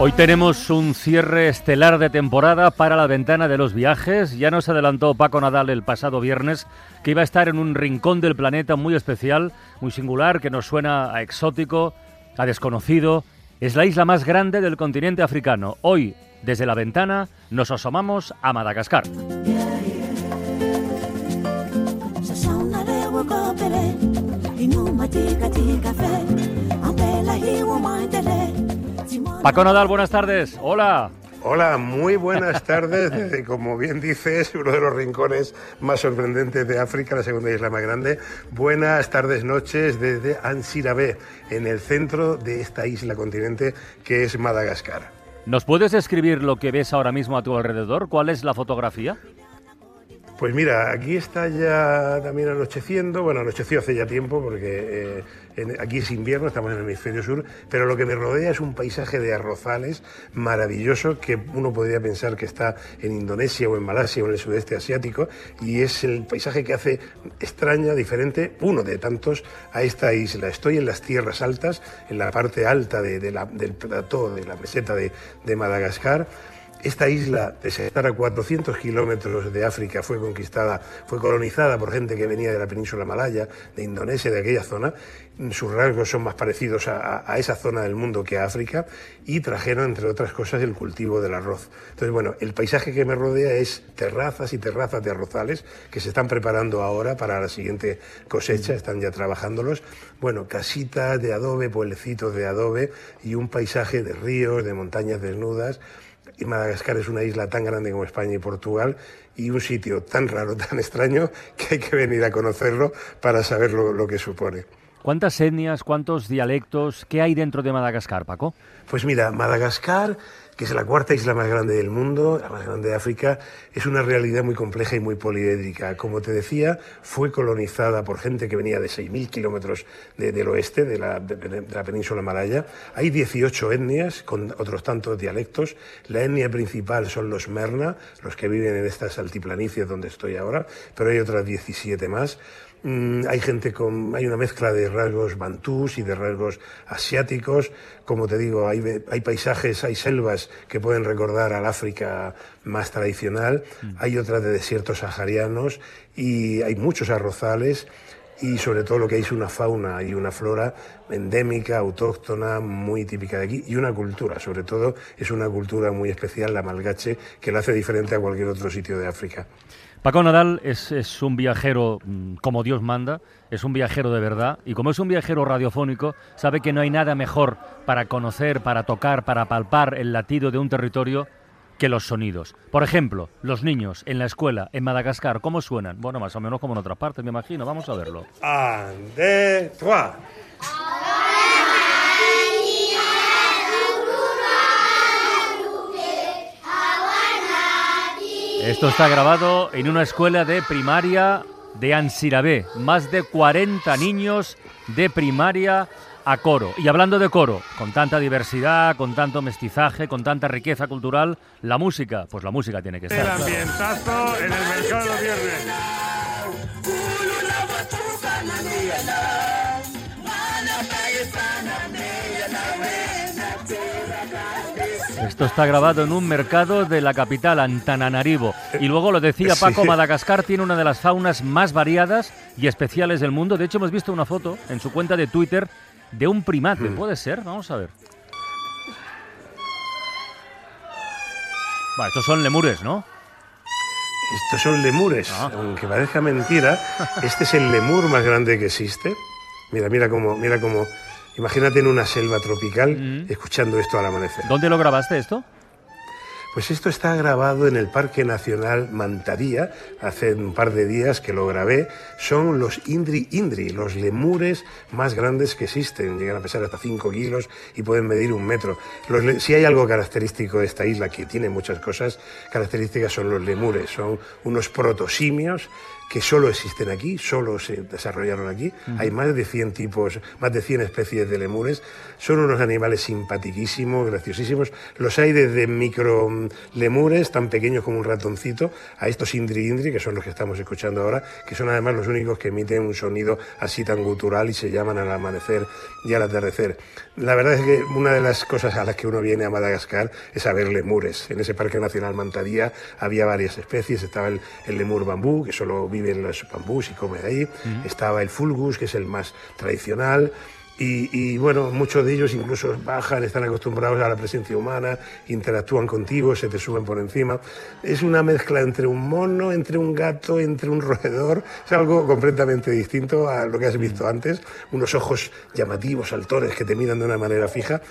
Hoy tenemos un cierre estelar de temporada para la ventana de los viajes. Ya nos adelantó Paco Nadal el pasado viernes que iba a estar en un rincón del planeta muy especial, muy singular, que nos suena a exótico, a desconocido. Es la isla más grande del continente africano. Hoy, desde la ventana, nos asomamos a Madagascar. Paco Nadal, buenas tardes. Hola. Hola, muy buenas tardes. Desde, como bien dices, uno de los rincones más sorprendentes de África, la segunda isla más grande. Buenas tardes, noches desde Ansirabé, en el centro de esta isla continente que es Madagascar. ¿Nos puedes describir lo que ves ahora mismo a tu alrededor? ¿Cuál es la fotografía? Pues mira, aquí está ya también anocheciendo, bueno, anocheció hace ya tiempo porque eh, aquí es invierno, estamos en el hemisferio sur, pero lo que me rodea es un paisaje de arrozales maravilloso que uno podría pensar que está en Indonesia o en Malasia o en el sudeste asiático y es el paisaje que hace extraña, diferente, uno de tantos a esta isla. Estoy en las tierras altas, en la parte alta del plató, de la meseta de Madagascar. Esta isla, a estar a 400 kilómetros de África, fue conquistada, fue colonizada por gente que venía de la península malaya, de Indonesia, de aquella zona. Sus rasgos son más parecidos a, a- a esa zona del mundo que a África y trajeron, entre otras cosas, el cultivo del arroz. Entonces, bueno, el paisaje que me rodea es terrazas y terrazas de arrozales que se están preparando ahora para la siguiente cosecha, están ya trabajándolos. Bueno, casitas de adobe, pueblecitos de adobe y un paisaje de ríos, de montañas desnudas. Y Madagascar es una isla tan grande como España y Portugal y un sitio tan raro, tan extraño, que hay que venir a conocerlo para saber lo, lo que supone. ¿Cuántas etnias, cuántos dialectos, qué hay dentro de Madagascar, Paco? Pues mira, Madagascar, que es la cuarta isla más grande del mundo, la más grande de África, es una realidad muy compleja y muy poliédrica. Como te decía, fue colonizada por gente que venía de 6.000 kilómetros de- del oeste, de la, de- de la península malaya. Hay 18 etnias con otros tantos dialectos. La etnia principal son los Merna, los que viven en estas altiplanicies donde estoy ahora, pero hay otras 17 más. Mm, hay gente con, hay una mezcla de rasgos bantús y de rasgos asiáticos. Como te digo, hay, hay paisajes, hay selvas que pueden recordar al África más tradicional. Hay otras de desiertos saharianos y hay muchos arrozales. Y sobre todo lo que hay es una fauna y una flora endémica, autóctona, muy típica de aquí, y una cultura, sobre todo es una cultura muy especial, la malgache, que la hace diferente a cualquier otro sitio de África. Paco Nadal es, es un viajero mm, como Dios manda, es un viajero de verdad y como es un viajero radiofónico, sabe que no hay nada mejor para conocer, para tocar, para palpar el latido de un territorio que los sonidos. Por ejemplo, los niños en la escuela, en Madagascar, ¿cómo suenan? Bueno, más o menos como en otras partes, me imagino. Vamos a verlo. Un, Esto está grabado en una escuela de primaria de Ansirabé. Más de 40 niños de primaria a coro. Y hablando de coro, con tanta diversidad, con tanto mestizaje, con tanta riqueza cultural, la música, pues la música tiene que estar. El ambientazo en el mercado viernes. Esto está grabado en un mercado de la capital, Antananarivo. Y luego lo decía Sí. Paco, Madagascar tiene una de las faunas más variadas y especiales del mundo. De hecho, hemos visto una foto en su cuenta de Twitter de un primate. ¿Puede ser? Vamos a ver. Va, estos son lemures, ¿no? Estos son lemures, Ah. aunque parezca mentira, este es el lemur más grande que existe. Mira, mira cómo, mira cómo. Imagínate en una selva tropical escuchando esto al amanecer. ¿Dónde lo grabaste esto? Pues esto está grabado en el Parque Nacional Mantadía, hace un par de días que lo grabé. Son los Indri Indri, los lemures más grandes que existen. Llegan a pesar hasta 5 kilos y pueden medir un metro. Los si hay algo característico de esta isla, que tiene muchas cosas características, son los lemures. Son unos protosimios que solo existen aquí, solo se desarrollaron aquí. Hay más de 100 tipos, más de 100 especies de lemures. Son unos animales simpatiquísimos, graciosísimos. Los hay desde micro mm, lemures, tan pequeños como un ratoncito, a estos indri indri, que son los que estamos escuchando ahora, que son además los únicos que emiten un sonido así tan gutural y se llaman al amanecer y al atardecer. La verdad es que una de las cosas a las que uno viene a Madagascar es a ver lemures. En ese Parque Nacional Mantadía había varias especies. Estaba el, el lemur bambú, que solo vive en los bambús y come de ahí. Estaba el fulgus, que es el más tradicional. Y, y, bueno, muchos de ellos incluso bajan, están acostumbrados a la presencia humana, interactúan contigo, se te suben por encima. Es una mezcla entre un mono, entre un gato, entre un roedor. Es algo completamente distinto a lo que has visto antes. Unos ojos llamativos, saltores, que te miran de una manera fija.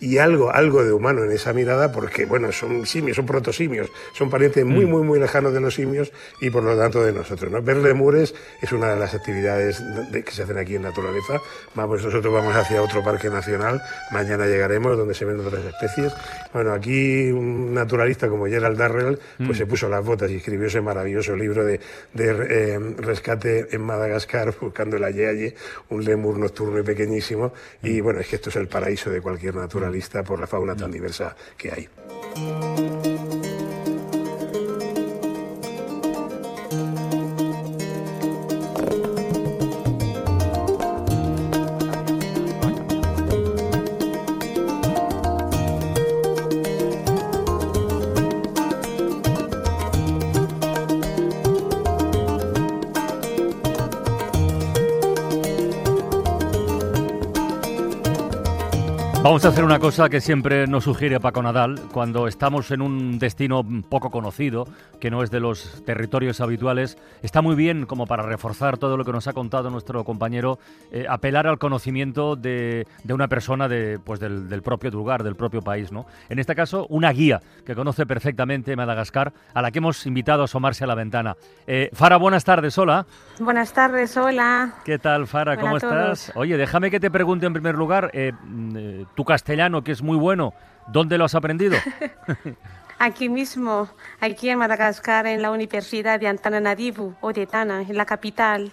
Y algo, algo de humano en esa mirada, porque bueno, son simios, son protosimios, son parientes muy, muy, muy lejanos de los simios y por lo tanto de nosotros. ¿no? Ver lemures es una de las actividades de- que se hacen aquí en naturaleza. Vamos, nosotros vamos hacia otro parque nacional, mañana llegaremos donde se ven otras especies. Bueno, aquí un naturalista como Gerald Darrell pues se puso las botas y escribió ese maravilloso libro de, de, eh, rescate en Madagascar buscando el ayeaye, un lemur nocturno y pequeñísimo. Y bueno, es que esto es el paraíso de cualquier naturalista por la fauna tan diversa que hay. Vamos a hacer una cosa que siempre nos sugiere Paco Nadal cuando estamos en un destino poco conocido, que no es de los territorios habituales. Está muy bien, como para reforzar todo lo que nos ha contado nuestro compañero, eh, apelar al conocimiento de, de una persona de, pues del, del propio lugar, del propio país. ¿no? En este caso, una guía que conoce perfectamente Madagascar, a la que hemos invitado a asomarse a la ventana. Eh, Fara, buenas tardes, hola. Buenas tardes, hola. ¿Qué tal, Fara? ¿Cómo estás? Oye, déjame que te pregunte en primer lugar, eh, mm, eh, tu castellano, que es muy bueno, ¿dónde lo has aprendido? Aquí mismo, aquí en Madagascar, en la Universidad de Antananarivo, o de Tana, en la capital.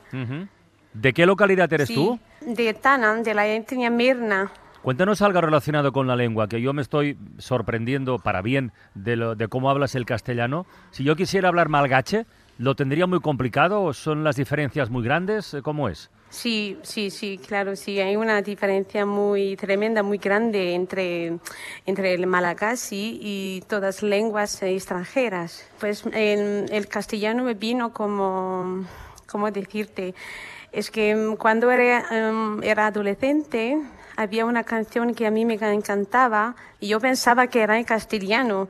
¿De qué localidad eres Sí, tú? De Tana, de la etnia Mirna. Cuéntanos algo relacionado con la lengua, que yo me estoy sorprendiendo para bien de, lo- de cómo hablas el castellano. Si yo quisiera hablar malgache, ¿lo tendría muy complicado son las diferencias muy grandes? ¿Cómo es? Sí, sí, sí, claro, sí. Hay una diferencia muy tremenda, muy grande entre, entre el malagasy y todas lenguas extranjeras. Pues el, el castellano me vino como, ¿cómo decirte? Es que mm, cuando era, em, era adolescente había una canción que a mí me encantaba y yo pensaba que era en castellano.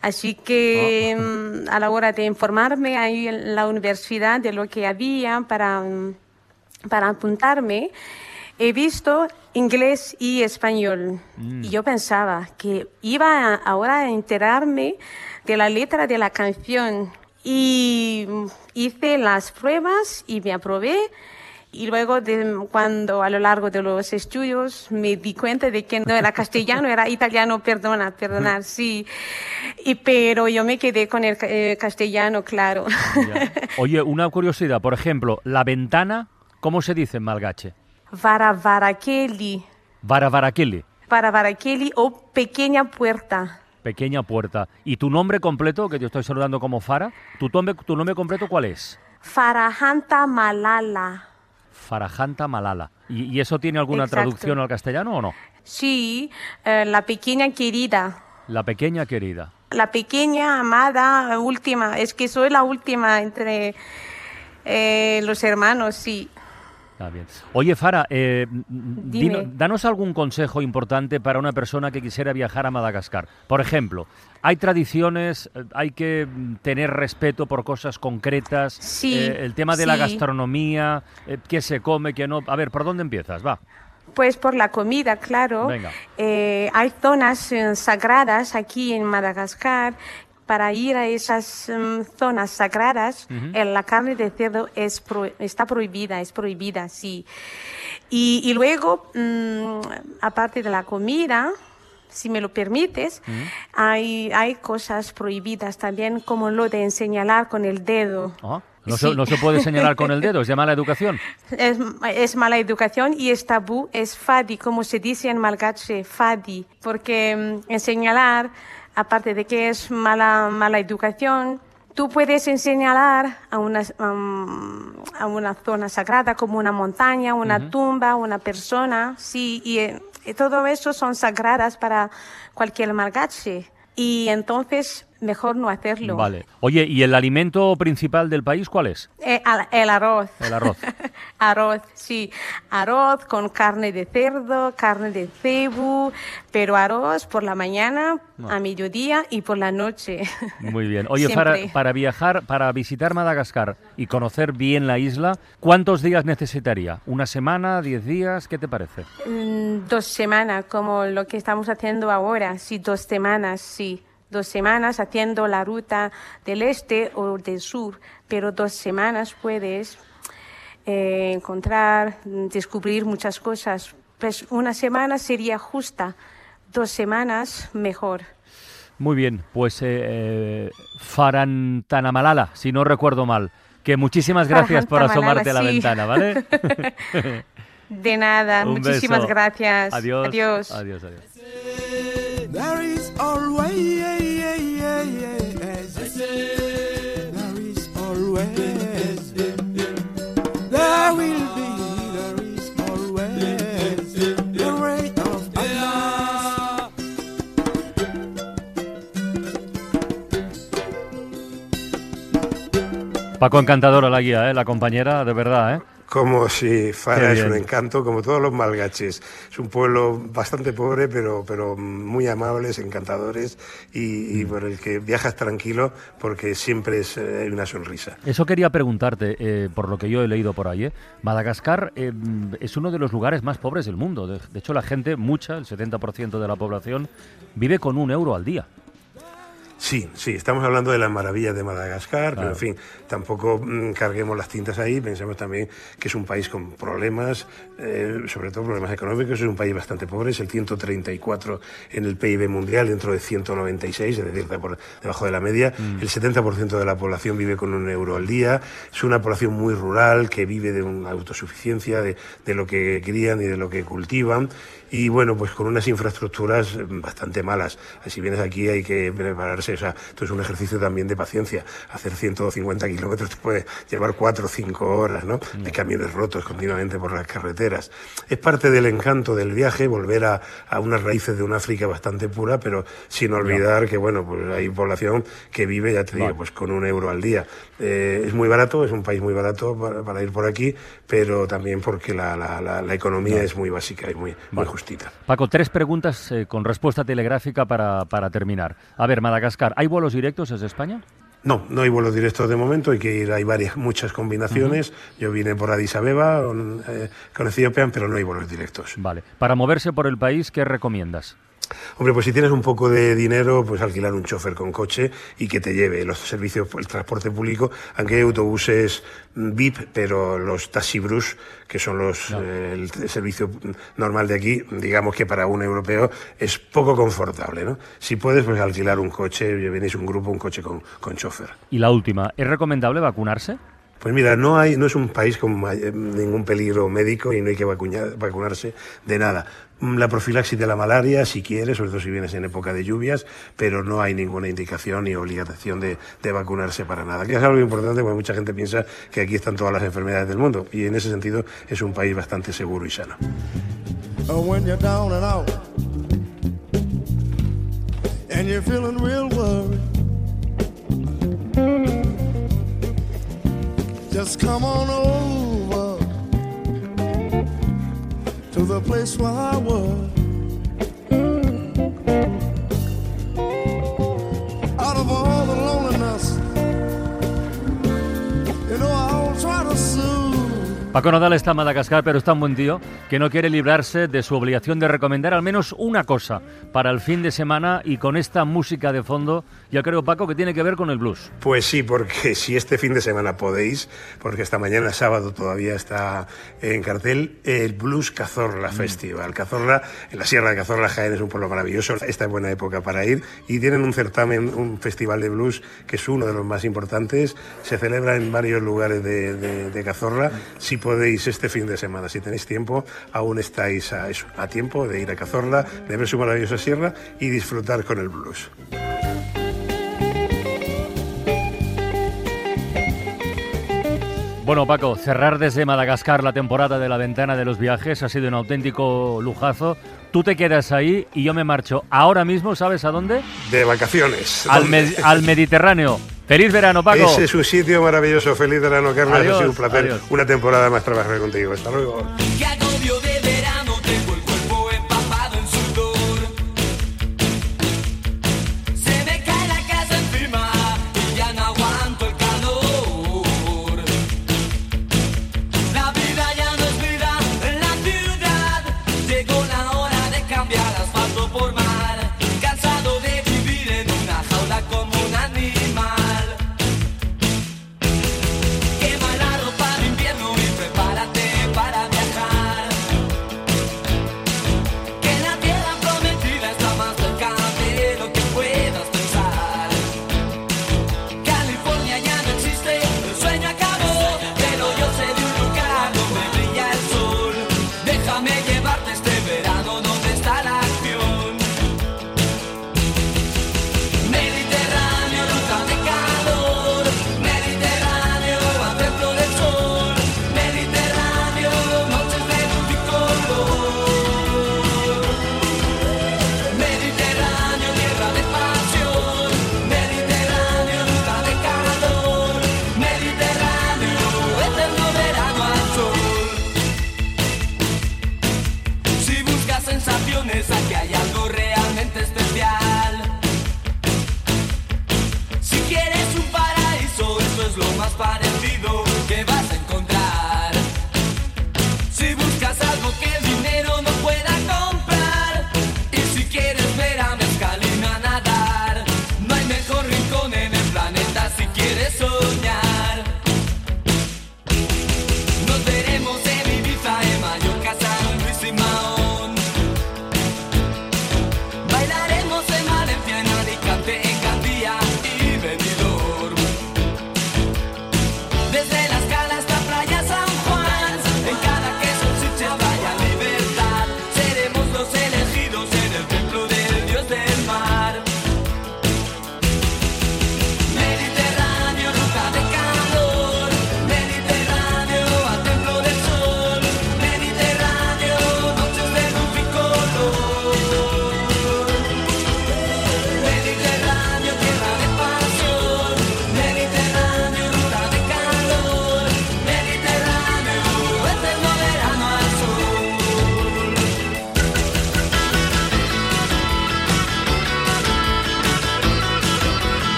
Así que mm, a la hora de informarme ahí en la universidad de lo que había para... mm, para apuntarme, he visto inglés y español. Y yo pensaba que iba a- ahora a enterarme de la letra de la canción. Y mm, hice las pruebas y me aprobé. Y luego, de, cuando a lo largo de los estudios me di cuenta de que no era castellano, era italiano, perdona, perdonar, sí. Y, pero yo me quedé con el eh, castellano, claro. Ya. Oye, una curiosidad, por ejemplo, la ventana, ¿cómo se dice en malgache? Varavarakeli. Varavarakili, Varavarakeli o pequeña puerta. pequeña puerta. ¿Y tu nombre completo, que te estoy saludando como Fara? ¿Tu nombre, tu nombre completo cuál es? Farahanta Malala. Farajanta Malala. ¿Y, y eso tiene alguna Exacto. traducción al castellano o no? Sí, eh, la pequeña querida. La pequeña querida. La pequeña amada última. Es que soy la última entre eh, los hermanos, sí. Está bien. Oye, Fara, eh, dino- danos algún consejo importante para una persona que quisiera viajar a Madagascar. Por ejemplo, hay tradiciones, eh, hay que mm, tener respeto por cosas concretas, Sí, eh, el tema de la gastronomía, eh, qué se come, qué no. A ver, ¿por dónde empiezas? Va. Pues por la comida, claro. Venga. Eh, hay zonas eh, sagradas aquí en Madagascar. Para ir a esas mm, zonas sagradas, eh, la carne de cerdo es pro- está prohibida, es prohibida, sí. Y, y luego, mm, aparte de la comida, si me lo permites, hay, hay cosas prohibidas también, como lo de señalar con el dedo. Ah, No, Sí. se, no se puede señalar con el dedo, es de mala educación. Es, es mala educación y es tabú, es fadi, como se dice en malgache, fadi, porque mm, en señalar, aparte de que es mala, mala educación, tú puedes señalar a una, um, a una zona sagrada como una montaña, una tumba, una persona, sí, y, eh, y todo eso son sagradas para cualquier malgache. Y entonces, mejor no hacerlo. Vale. Oye, ¿y el alimento principal del país cuál es? Eh, al- el arroz. El arroz. arroz, sí. Arroz con carne de cerdo, carne de cebu, pero arroz por la mañana, a mediodía y por la noche. Muy bien. Oye, para, para viajar, para visitar Madagascar y conocer bien la isla, ¿cuántos días necesitaría? ¿Una semana? ¿Diez días? ¿Qué te parece? Mm, dos semanas, como lo que estamos haciendo ahora. Sí, dos semanas, sí. Dos semanas haciendo la ruta del este o del sur, pero dos semanas puedes eh, encontrar, descubrir muchas cosas. Pues una semana sería justa, dos semanas mejor. Muy bien, pues eh, eh, Farantanamalala, si no recuerdo mal. Que muchísimas gracias por asomarte a la ventana, ¿vale? De nada, Un muchísimas beso. gracias. Adiós. Adiós. Adiós, adiós. There is always, there is always, there will be, there is always the rain of Allah. Paco encantadora la guía, ¿eh? la compañera, de verdad. ¿eh? Como si Fara es un encanto, como todos los malgaches. Es un pueblo bastante pobre, pero, pero muy amables, encantadores y, y por el que viajas tranquilo porque siempre es, eh, una sonrisa. Eso quería preguntarte, eh, por lo que yo he leído por ahí. ¿eh? Madagascar es uno de los lugares más pobres del mundo. De, de hecho, la gente, mucha, el 70% de la población, vive con un euro al día. Sí, sí, estamos hablando de las maravillas de Madagascar, pero en fin, tampoco mm, carguemos las tintas ahí, pensemos también que es un país con problemas, eh, sobre todo problemas económicos, es un país bastante pobre, es el 134 en el PIB mundial dentro de 196, es decir, por debajo de la media, el 70% de la población vive con un euro al día, es una población muy rural que vive de una autosuficiencia, de, de lo que crían y de lo que cultivan, y bueno, pues con unas infraestructuras eh, bastante malas. Si vienes aquí hay que prepararse, o sea, esto es un ejercicio también de paciencia. Hacer 150 kilómetros te puede llevar 4 o 5 horas, ¿no? Hay camiones rotos continuamente por las carreteras. Es parte del encanto del viaje, volver a, a unas raíces de un África bastante pura, pero sin olvidar que, bueno, pues hay población que vive, ya te digo, Vale. pues con un euro al día. Eh, es muy barato, es un país muy barato para, para ir por aquí, pero también porque la, la- la- la economía es muy básica y muy, muy justita. Paco, tres preguntas eh, con respuesta telegráfica para, para terminar. A ver, Madagascar, ¿hay vuelos directos desde España? No, no hay vuelos directos de momento, hay que ir, hay varias, muchas combinaciones. Yo vine por Addis Abeba con, eh, con Ethiopian, pero no hay vuelos directos. Vale. Para moverse por el país, ¿qué recomiendas? Hombre, pues si tienes un poco de dinero, pues alquilar un chofer con coche y que te lleve los servicios, el transporte público, aunque hay autobuses VIP, pero los taxi bus, que son los eh, el servicio normal de aquí, digamos que para un europeo es poco confortable, ¿no? Si puedes, pues alquilar un coche, venís un grupo, un coche con, con chofer. Y la última, ¿es recomendable vacunarse? Pues mira, no hay, no es un país con ningún peligro médico y no hay que vacuñar- vacunarse de nada. La profilaxis de la malaria, si quieres, sobre todo si vienes en época de lluvias, pero no hay ninguna indicación ni obligación de, vacunarse para nada. Que es algo importante porque mucha gente piensa que aquí están todas las enfermedades del mundo y en ese sentido es un país bastante seguro y sano. Just come on over the place where I was. Paco Nadal está en Madagascar, pero es tan buen tío que no quiere librarse de su obligación de recomendar al menos una cosa para el fin de semana y con esta música de fondo, yo creo, Paco, que tiene que ver con el blues. Pues sí, porque si este fin de semana podéis, porque esta mañana sábado todavía está en cartel el Blues Cazorla Festival. Cazorla, en la Sierra de Cazorla, Jaén es un pueblo maravilloso, esta es buena época para ir y tienen un certamen, un festival de blues que es uno de los más importantes, se celebra en varios lugares de, de- de Cazorla. Si podéis este fin de semana, si tenéis tiempo, aún estáis a, eso, a tiempo de ir a Cazorla, de ver su maravillosa sierra y disfrutar con el blues. Bueno, Paco, cerrar desde Madagascar la temporada de la ventana de los viajes ha sido un auténtico lujazo. Tú te quedas ahí y yo me marcho ahora mismo, ¿sabes a dónde? De vacaciones. Al, ¿Dónde? Med- al Mediterráneo. ¡Feliz verano, Paco! Ese es un sitio maravilloso. Feliz verano, Carlos. Adiós, ha sido un placer. adiós. Una temporada más trabajar contigo. Hasta luego.